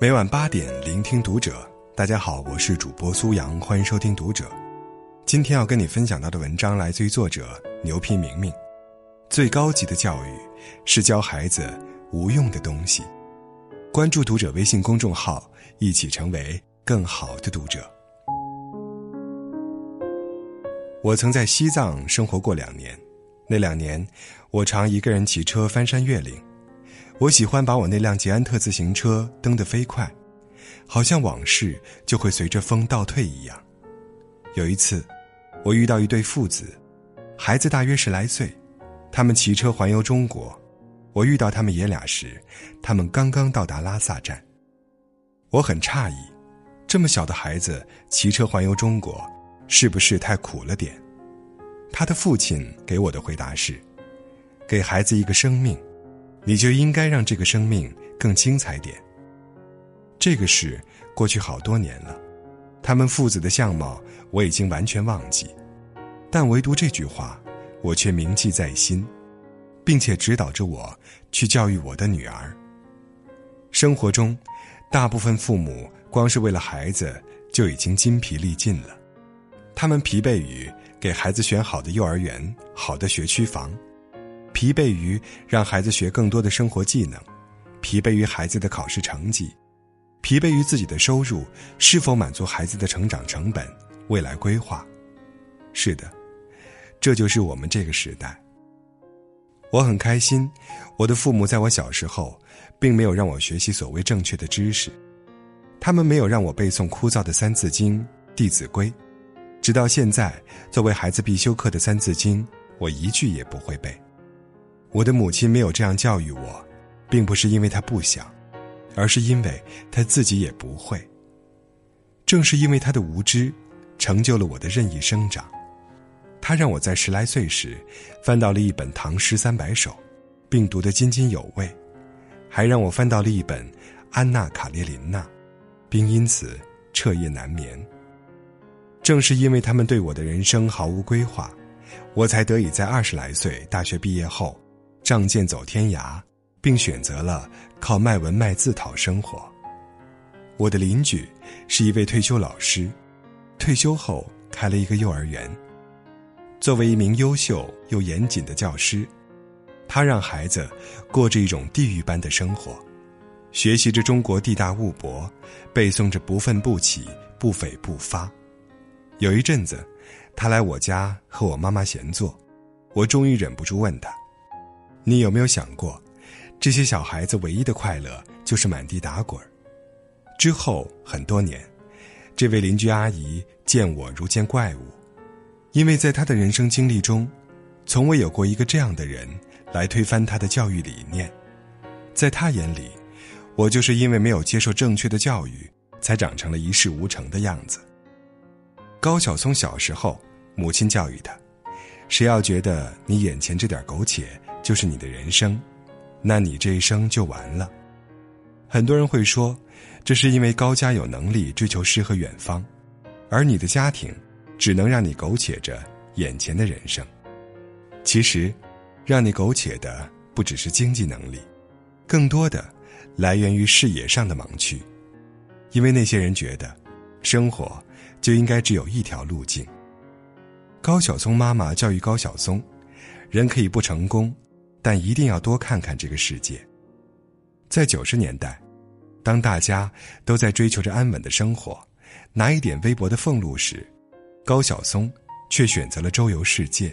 每晚八点，聆听读者。大家好，我是主播苏阳，欢迎收听读者。今天要跟你分享到的文章来自于作者牛皮明明。最高级的教育是教孩子无用的东西。关注读者微信公众号，一起成为更好的读者。我曾在西藏生活过两年，那两年我常一个人骑车翻山越岭。我喜欢把我那辆捷安特自行车蹬得飞快，好像往事就会随着风倒退一样。有一次，我遇到一对父子，孩子大约十来岁，他们骑车环游中国。我遇到他们爷俩时，他们刚刚到达拉萨站。我很诧异，这么小的孩子骑车环游中国，是不是太苦了点？他的父亲给我的回答是：给孩子一个生命。你就应该让这个生命更精彩点。这个事过去好多年了，他们父子的相貌我已经完全忘记，但唯独这句话，我却铭记在心，并且指导着我去教育我的女儿。生活中，大部分父母光是为了孩子就已经筋疲力尽了，他们疲惫于给孩子选好的幼儿园、好的学区房。疲惫于让孩子学更多的生活技能，疲惫于孩子的考试成绩，疲惫于自己的收入是否满足孩子的成长成本、未来规划。是的，这就是我们这个时代。我很开心，我的父母在我小时候，并没有让我学习所谓正确的知识，他们没有让我背诵枯燥的《三字经》《弟子规》，直到现在，作为孩子必修课的《三字经》，我一句也不会背。我的母亲没有这样教育我，并不是因为她不想，而是因为她自己也不会。正是因为她的无知，成就了我的任意生长。她让我在十来岁时，翻到了一本唐诗三百首，并读得津津有味；还让我翻到了一本《安娜·卡列琳娜》，并因此彻夜难眠。正是因为他们对我的人生毫无规划，我才得以在二十来岁大学毕业后。仗剑走天涯，并选择了靠卖文卖字讨生活。我的邻居是一位退休老师，退休后开了一个幼儿园。作为一名优秀又严谨的教师，他让孩子过着一种地狱般的生活，学习着中国地大物博，背诵着不愤不起，不悱不发。有一阵子，他来我家和我妈妈闲坐，我终于忍不住问他。你有没有想过，这些小孩子唯一的快乐就是满地打滚之后很多年，这位邻居阿姨见我如见怪物，因为在她的人生经历中，从未有过一个这样的人来推翻她的教育理念。在她眼里，我就是因为没有接受正确的教育，才长成了一事无成的样子。高晓松小时候，母亲教育他：“谁要觉得你眼前这点苟且。”就是你的人生，那你这一生就完了。很多人会说，这是因为高家有能力追求诗和远方，而你的家庭只能让你苟且着眼前的人生。其实，让你苟且的不只是经济能力，更多的来源于视野上的盲区。因为那些人觉得，生活就应该只有一条路径。高晓松妈妈教育高晓松，人可以不成功。但一定要多看看这个世界。在九十年代，当大家都在追求着安稳的生活，拿一点微薄的俸禄时，高晓松却选择了周游世界。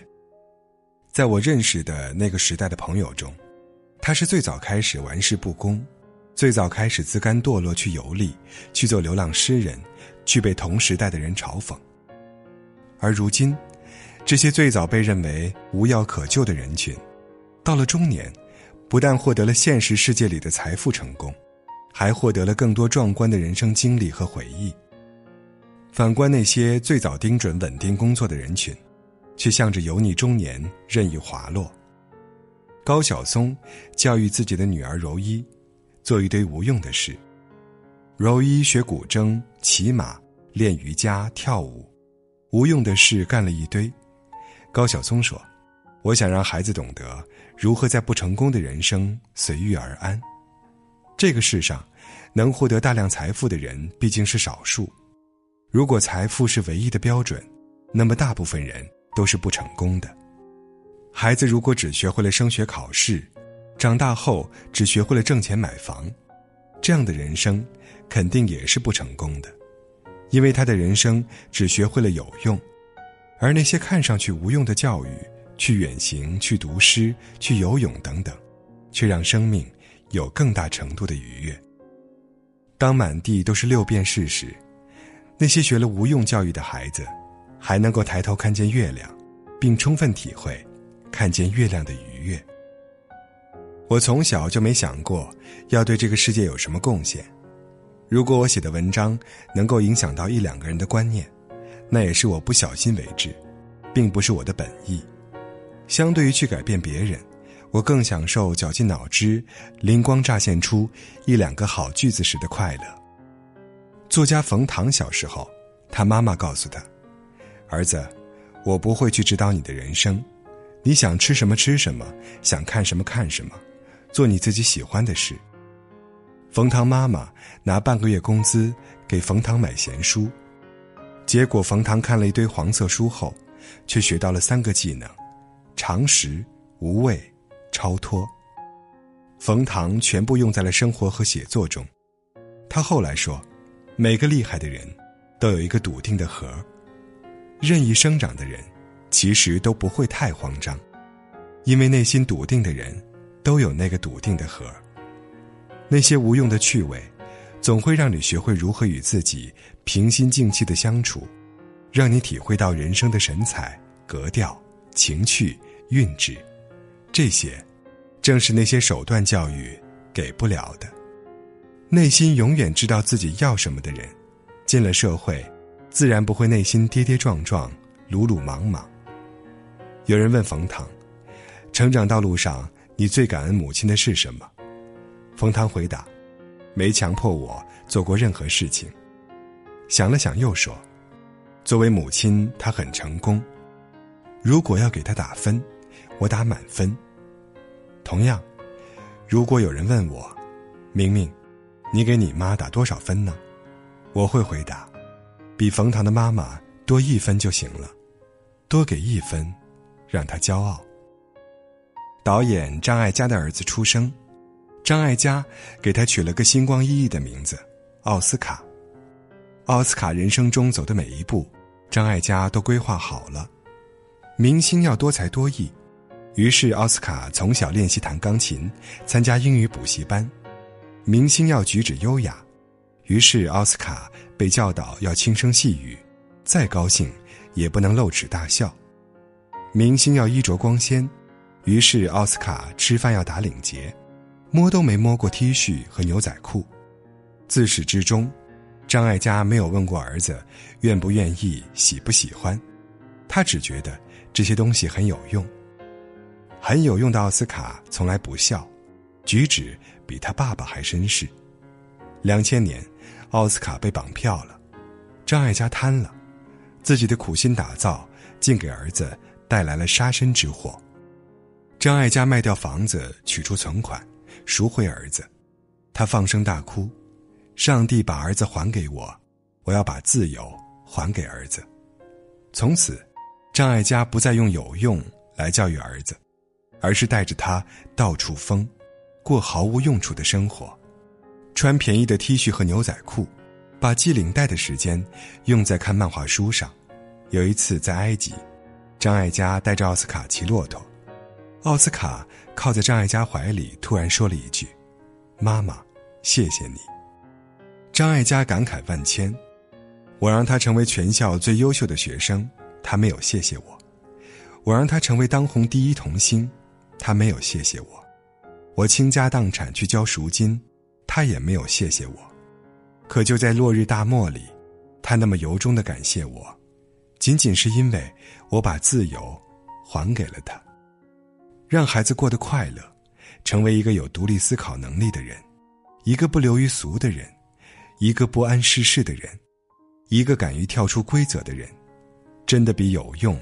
在我认识的那个时代的朋友中，他是最早开始玩世不恭，最早开始自甘堕落去游历，去做流浪诗人，去被同时代的人嘲讽。而如今，这些最早被认为无药可救的人群。到了中年，不但获得了现实世界里的财富成功，还获得了更多壮观的人生经历和回忆。反观那些最早盯准稳定工作的人群，却向着油腻中年任意滑落。高晓松教育自己的女儿柔一，做一堆无用的事。柔一学古筝、骑马、练瑜伽、跳舞，无用的事干了一堆。高晓松说。我想让孩子懂得如何在不成功的人生随遇而安。这个世上，能获得大量财富的人毕竟是少数。如果财富是唯一的标准，那么大部分人都是不成功的。孩子如果只学会了升学考试，长大后只学会了挣钱买房，这样的人生肯定也是不成功的，因为他的人生只学会了有用，而那些看上去无用的教育，去远行、去读诗、去游泳等等，却让生命有更大程度的愉悦。当满地都是六便士时。那些学了无用教育的孩子，还能够抬头看见月亮，并充分体会看见月亮的愉悦。我从小就没想过要对这个世界有什么贡献。如果我写的文章能够影响到一两个人的观念，那也是我不小心为之，并不是我的本意。相对于去改变别人，我更享受绞尽脑汁、灵光乍现出一两个好句子时的快乐。作家冯唐小时候，他妈妈告诉他：“儿子，我不会去指导你的人生，你想吃什么吃什么，想看什么看什么，做你自己喜欢的事。”冯唐妈妈拿半个月工资给冯唐买闲书，结果冯唐看了一堆黄色书后，却学到了三个技能：常识、无畏、超脱。冯唐全部用在了生活和写作中。他后来说。每个厉害的人，都有一个笃定的核。任意生长的人，其实都不会太慌张，因为内心笃定的人，都有那个笃定的核。那些无用的趣味，总会让你学会如何与自己平心静气的相处，让你体会到人生的神采、格调、情趣、韵致。这些，正是那些手段教育给不了的。内心永远知道自己要什么的人，进了社会，自然不会内心跌跌撞撞、鲁鲁莽莽。有人问冯唐：“成长道路上，你最感恩母亲的是什么？”冯唐回答：“没强迫我做过任何事情。”想了想，又说：“作为母亲，她很成功。如果要给她打分，我打满分。同样，如果有人问我，明明。”你给你妈打多少分呢？我会回答，比冯唐的妈妈多一分就行了，多给一分，让她骄傲。导演张艾嘉的儿子出生，张艾嘉给他取了个星光熠熠的名字——奥斯卡。奥斯卡人生中走的每一步，张艾嘉都规划好了。明星要多才多艺，于是奥斯卡从小练习弹钢琴，参加英语补习班。明星要举止优雅，于是奥斯卡被教导要轻声细语，再高兴也不能露齿大笑。明星要衣着光鲜，于是奥斯卡吃饭要打领结，摸都没摸过 T 恤和牛仔裤。自始至终，张艾嘉没有问过儿子愿不愿意、喜不喜欢，他只觉得这些东西很有用。很有用的奥斯卡从来不笑。举止比他爸爸还绅士。两千年，奥斯卡被绑票了，张艾嘉贪了，自己的苦心打造竟给儿子带来了杀身之祸。张艾嘉卖掉房子，取出存款，赎回儿子，他放声大哭：“上帝把儿子还给我，我要把自由还给儿子。”从此，张艾嘉不再用有用来教育儿子，而是带着他到处疯。过毫无用处的生活，穿便宜的 T 恤和牛仔裤，把系领带的时间用在看漫画书上。有一次在埃及，张艾嘉带着奥斯卡骑骆驼，奥斯卡靠在张艾嘉怀里，突然说了一句：“妈妈，谢谢你。”张艾嘉感慨万千：“我让他成为全校最优秀的学生，他没有谢谢我；我让他成为当红第一童星，他没有谢谢我。”我倾家荡产去交赎金，他也没有谢谢我。可就在落日大漠里，他那么由衷的感谢我，仅仅是因为我把自由还给了他。让孩子过得快乐，成为一个有独立思考能力的人，一个不流于俗的人，一个不谙世事的人，一个敢于跳出规则的人，真的比有用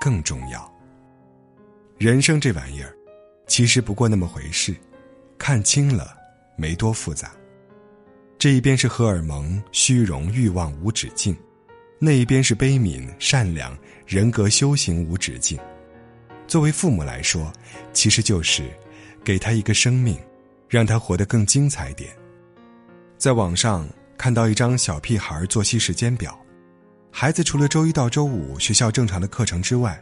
更重要。人生这玩意儿。其实不过那么回事，看清了，没多复杂。这一边是荷尔蒙、虚荣、欲望无止境，那一边是悲悯、善良、人格修行无止境。作为父母来说，其实就是给他一个生命，让他活得更精彩点。在网上看到一张小屁孩作息时间表，孩子除了周一到周五学校正常的课程之外，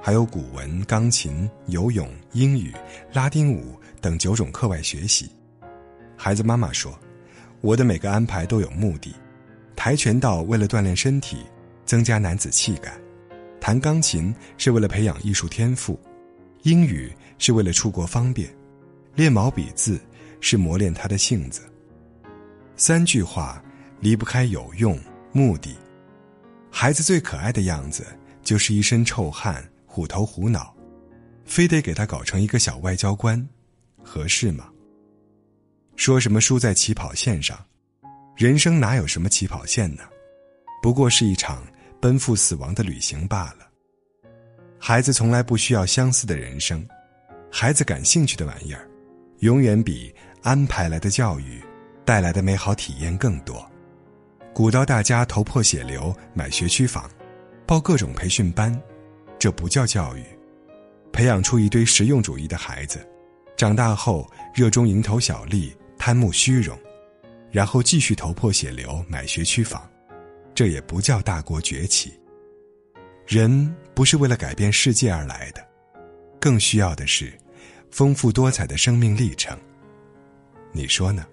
还有古文、钢琴、游泳、英语、拉丁舞等九种课外学习。孩子妈妈说。我的每个安排都有目的，跆拳道为了锻炼身体，增加男子气概；弹钢琴是为了培养艺术天赋；英语是为了出国方便；练毛笔字是磨练他的性子。三句话离不开有用、目的。孩子最可爱的样子就是一身臭汗、虎头虎脑，非得给他搞成一个小外交官，合适吗？说什么输在起跑线上，人生哪有什么起跑线呢？不过是一场奔赴死亡的旅行罢了。孩子从来不需要相似的人生，孩子感兴趣的玩意儿，永远比安排来的教育带来的美好体验更多。鼓捣大家头破血流买学区房，报各种培训班，这不叫教育。培养出一堆实用主义的孩子，长大后热衷蝇头小利。贪慕虚荣，然后继续头破血流买学区房，这也不叫大国崛起。人不是为了改变世界而来的，更需要的是丰富多彩的生命历程。你说呢？